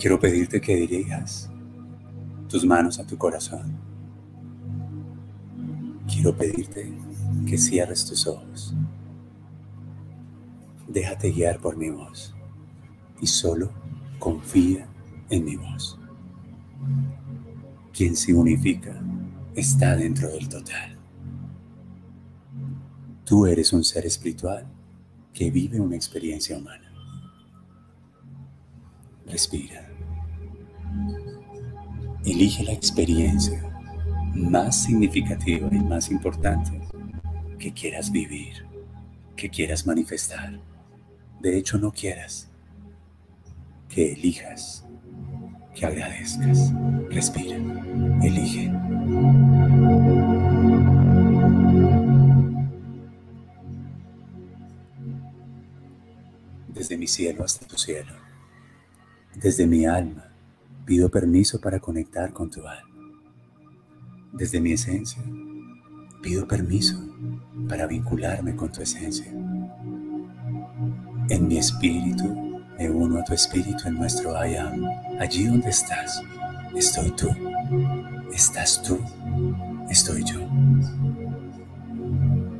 Quiero pedirte que dirijas tus manos a tu corazón. Quiero pedirte que cierres tus ojos. Déjate guiar por mi voz y solo confía en mi voz. Quien se unifica está dentro del total. Tú eres un ser espiritual que vive una experiencia humana. Respira. Elige la experiencia más significativa y más importante que quieras vivir, que quieras manifestar. De hecho, no quieras. Que elijas, que agradezcas. Respira, elige. Desde mi cielo hasta tu cielo, desde mi alma Pido permiso para conectar con tu alma. Desde mi esencia, pido permiso para vincularme con tu esencia. En mi espíritu, me uno a tu espíritu en nuestro I am. Allí donde estás, estoy tú. Estás tú, estoy yo.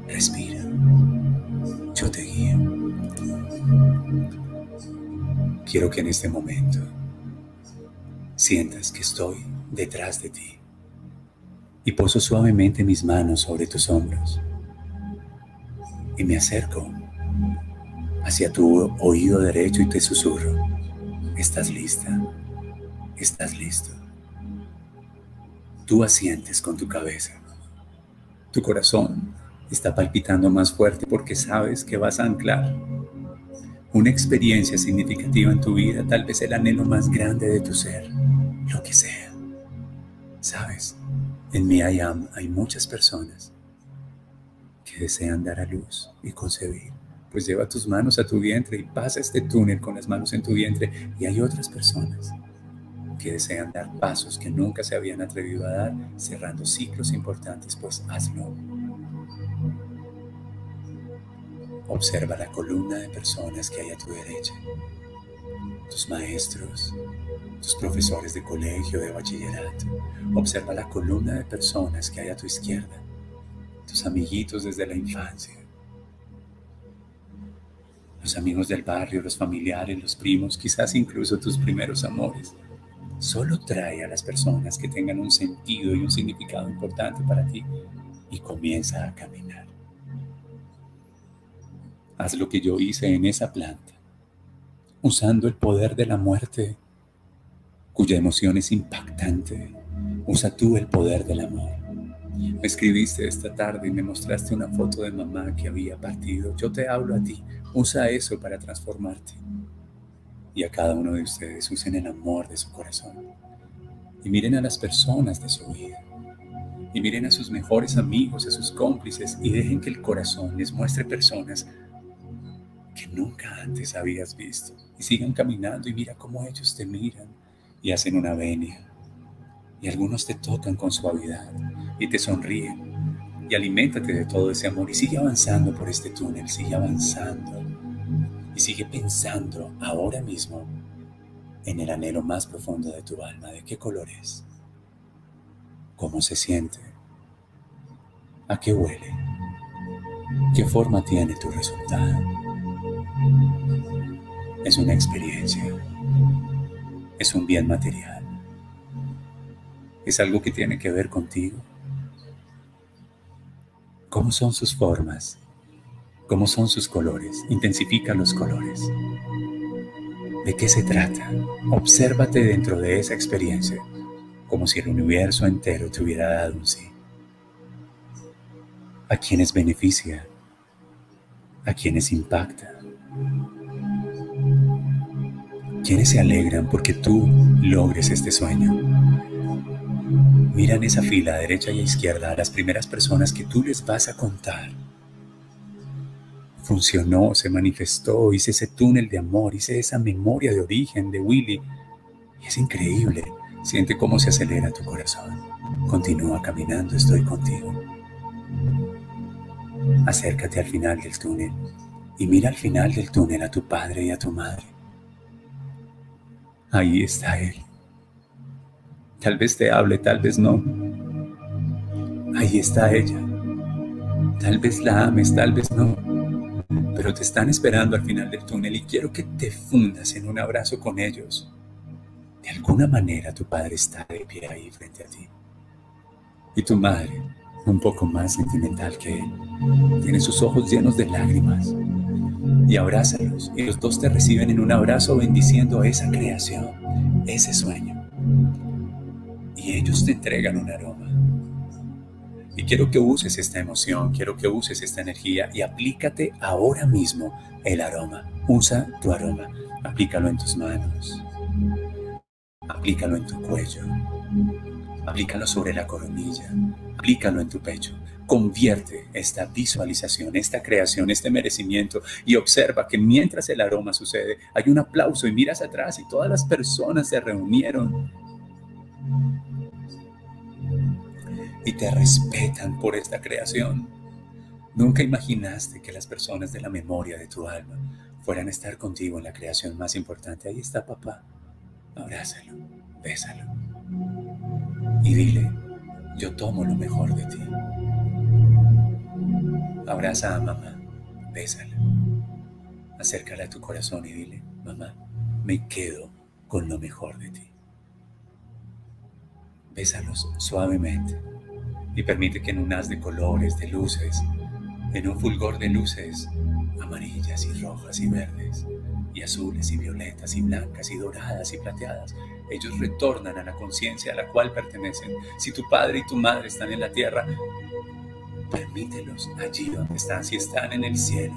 Respira. Yo te guío. Quiero que en este momento sientas que estoy detrás de ti y poso suavemente mis manos sobre tus hombros y me acerco hacia tu oído derecho y te susurro, ¿estás lista? ¿Estás listo? Tú asientes con tu cabeza. Tu corazón está palpitando más fuerte porque sabes que vas a anclar una experiencia significativa en tu vida, tal vez el anhelo más grande de tu ser lo que sea. Sabes, en mi I hay muchas personas que desean dar a luz y concebir. Pues lleva tus manos a tu vientre y pasa este túnel con las manos en tu vientre. Y hay otras personas que desean dar pasos que nunca se habían atrevido a dar, cerrando ciclos importantes, pues hazlo. Observa la columna de personas que hay a tu derecha tus maestros, tus profesores de colegio, de bachillerato. Observa la columna de personas que hay a tu izquierda, tus amiguitos desde la infancia, los amigos del barrio, los familiares, los primos, quizás incluso tus primeros amores. Solo trae a las personas que tengan un sentido y un significado importante para ti y comienza a caminar. Haz lo que yo hice en esa planta usando el poder de la muerte, cuya emoción es impactante. Usa tú el poder del amor. Me escribiste esta tarde y me mostraste una foto de mamá que había partido. Yo te hablo a ti. Usa eso para transformarte. Y a cada uno de ustedes usen el amor de su corazón. Y miren a las personas de su vida. Y miren a sus mejores amigos, a sus cómplices. Y dejen que el corazón les muestre personas nunca antes habías visto. Y sigan caminando y mira cómo ellos te miran y hacen una venia. Y algunos te tocan con suavidad y te sonríen. Y aliméntate de todo ese amor y sigue avanzando por este túnel, sigue avanzando. Y sigue pensando ahora mismo en el anhelo más profundo de tu alma, de qué color es, cómo se siente, a qué huele, qué forma tiene tu resultado es una experiencia, es un bien material, es algo que tiene que ver contigo. ¿Cómo son sus formas? ¿Cómo son sus colores? Intensifica los colores. ¿De qué se trata? Obsérvate dentro de esa experiencia, como si el universo entero te hubiera dado un sí. ¿A quienes beneficia? ¿A quienes impacta? ¿Quiénes se alegran porque tú logres este sueño? Mira en esa fila, derecha y izquierda, a las primeras personas que tú les vas a contar funcionó, se manifestó, hice ese túnel de amor, hice esa memoria de origen de Willy. Es increíble. Siente cómo se acelera tu corazón. Continúa caminando, estoy contigo. Acércate al final del túnel y mira al final del túnel a tu padre y a tu madre. Ahí está Él. Tal vez te hable, tal vez no. Ahí está ella. Tal vez la ames, tal vez no. Pero te están esperando al final del túnel y quiero que te fundas en un abrazo con ellos. De alguna manera tu padre está de pie ahí frente a ti. Y tu madre, un poco más sentimental que él, tiene sus ojos llenos de lágrimas. Y abrázalos y los dos te reciben en un abrazo bendiciendo esa creación, ese sueño. Y ellos te entregan un aroma y quiero que uses esta emoción, quiero que uses esta energía y aplícate ahora mismo el aroma. Usa tu aroma, aplícalo en tus manos, aplícalo en tu cuello, aplícalo sobre la coronilla, aplícalo en tu pecho. Convierte esta visualización, esta creación, este merecimiento y observa que mientras el aroma sucede, hay un aplauso y miras atrás y todas las personas se reunieron y te respetan por esta creación. Nunca imaginaste que las personas de la memoria de tu alma fueran a estar contigo en la creación más importante. Ahí está papá. Abrázalo, bésalo. Y dile, yo tomo lo mejor de ti. Abraza a mamá, bésala. Acércala a tu corazón y dile, mamá, me quedo con lo mejor de ti. Bésalos suavemente y permite que en un haz de colores, de luces, en un fulgor de luces amarillas y rojas y verdes, y azules y violetas y blancas y doradas y plateadas, ellos retornan a la conciencia a la cual pertenecen. Si tu padre y tu madre están en la tierra, permítelos allí donde están, si están en el cielo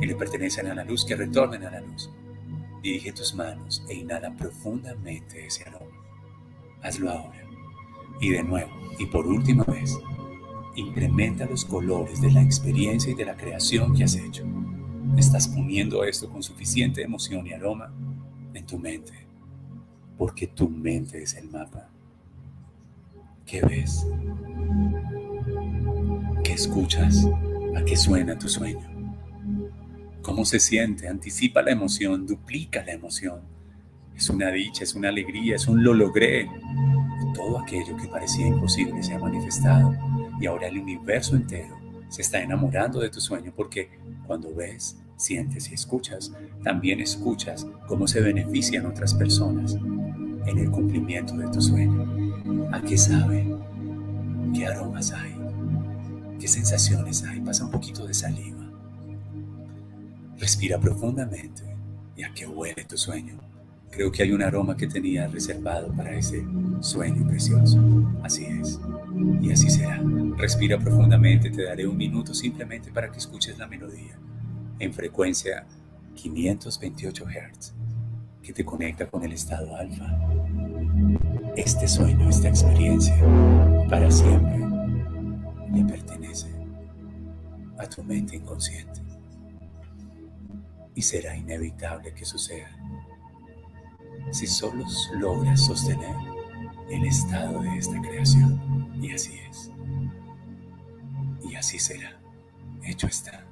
y le pertenecen a la luz, que retornen a la luz. Dirige tus manos e inhala profundamente ese aroma. Hazlo ahora. Y de nuevo, y por última vez, incrementa los colores de la experiencia y de la creación que has hecho. Estás poniendo esto con suficiente emoción y aroma en tu mente, porque tu mente es el mapa. ¿Qué ves? ¿Qué escuchas? ¿A qué suena tu sueño? ¿Cómo se siente? Anticipa la emoción, duplica la emoción. Es una dicha, es una alegría, es un lo logré todo aquello que parecía imposible se ha manifestado y ahora el universo entero se está enamorando de tu sueño porque cuando ves, sientes y escuchas, también escuchas cómo se benefician otras personas en el cumplimiento de tu sueño. ¿A qué sabe? ¿Qué aromas hay? ¿Qué sensaciones hay? Pasa un poquito de saliva. Respira profundamente y a qué huele tu sueño. Creo que hay un aroma que tenía reservado para ese sueño precioso. Así es. Y así será. Respira profundamente, te daré un minuto simplemente para que escuches la melodía en frecuencia 528 Hz que te conecta con el estado alfa. Este sueño, esta experiencia, para siempre le pertenece a tu mente inconsciente y será inevitable que suceda si solo logras sostener el estado de esta creación. Y así es. Y así será. Hecho está.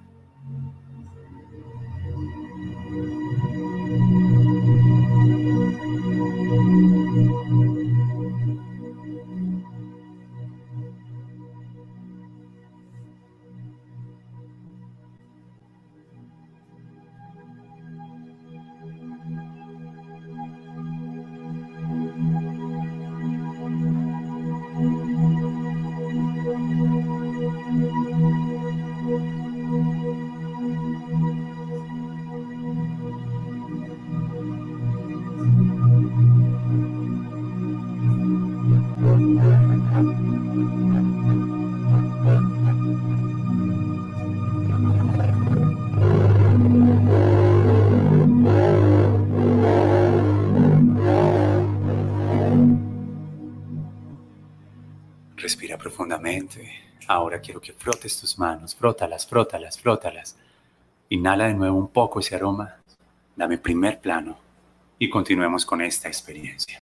Profundamente. Ahora quiero que frotes tus manos, frótalas, frótalas, frótalas. Inhala de nuevo un poco ese aroma. Dame primer plano y continuemos con esta experiencia.